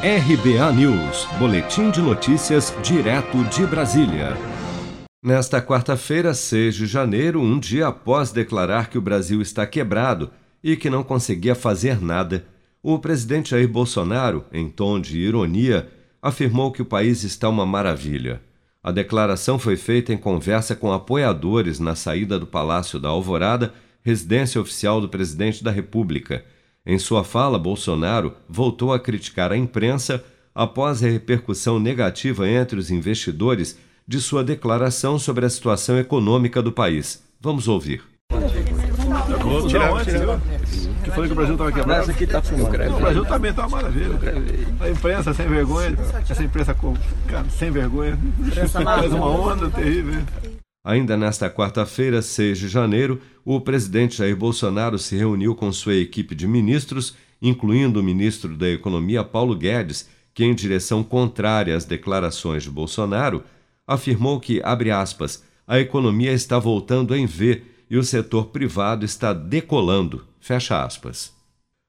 RBA News, Boletim de Notícias, direto de Brasília. Nesta quarta-feira, 6 de janeiro, um dia após declarar que o Brasil está quebrado e que não conseguia fazer nada, o presidente Jair Bolsonaro, em tom de ironia, afirmou que o país está uma maravilha. A declaração foi feita em conversa com apoiadores na saída do Palácio da Alvorada, residência oficial do presidente da República. Em sua fala, Bolsonaro voltou a criticar a imprensa após a repercussão negativa entre os investidores de sua declaração sobre a situação econômica do país. Vamos ouvir. Vou tirar, vou tirar. Que falei que o Brasil estava quebrado. Essa aqui tá fumando. O Brasil também está uma maravilha. A imprensa sem vergonha, essa imprensa cara, sem vergonha, faz uma onda terrível. Ainda nesta quarta-feira, 6 de janeiro, o presidente Jair Bolsonaro se reuniu com sua equipe de ministros, incluindo o ministro da Economia Paulo Guedes, que, em direção contrária às declarações de Bolsonaro, afirmou que, abre aspas, a economia está voltando em V e o setor privado está decolando, fecha aspas.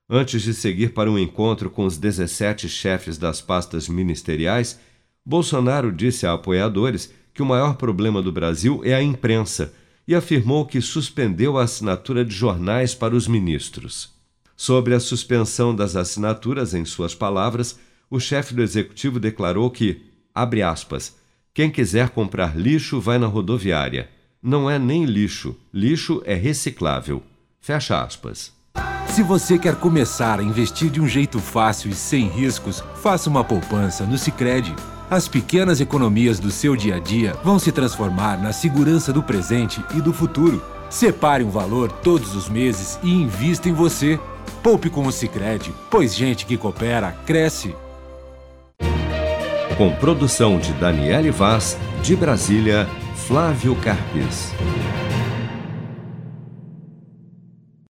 Antes de seguir para um encontro com os 17 chefes das pastas ministeriais, Bolsonaro disse a apoiadores que o maior problema do Brasil é a imprensa e afirmou que suspendeu a assinatura de jornais para os ministros. Sobre a suspensão das assinaturas, em suas palavras, o chefe do executivo declarou que, abre aspas, quem quiser comprar lixo vai na rodoviária. Não é nem lixo, lixo é reciclável. Fecha aspas. Se você quer começar a investir de um jeito fácil e sem riscos, faça uma poupança no Sicredi. As pequenas economias do seu dia a dia vão se transformar na segurança do presente e do futuro. Separe um valor todos os meses e invista em você. Poupe com o Sicredi, pois gente que coopera cresce. Com produção de Daniele Vaz, de Brasília, Flávio Carpes.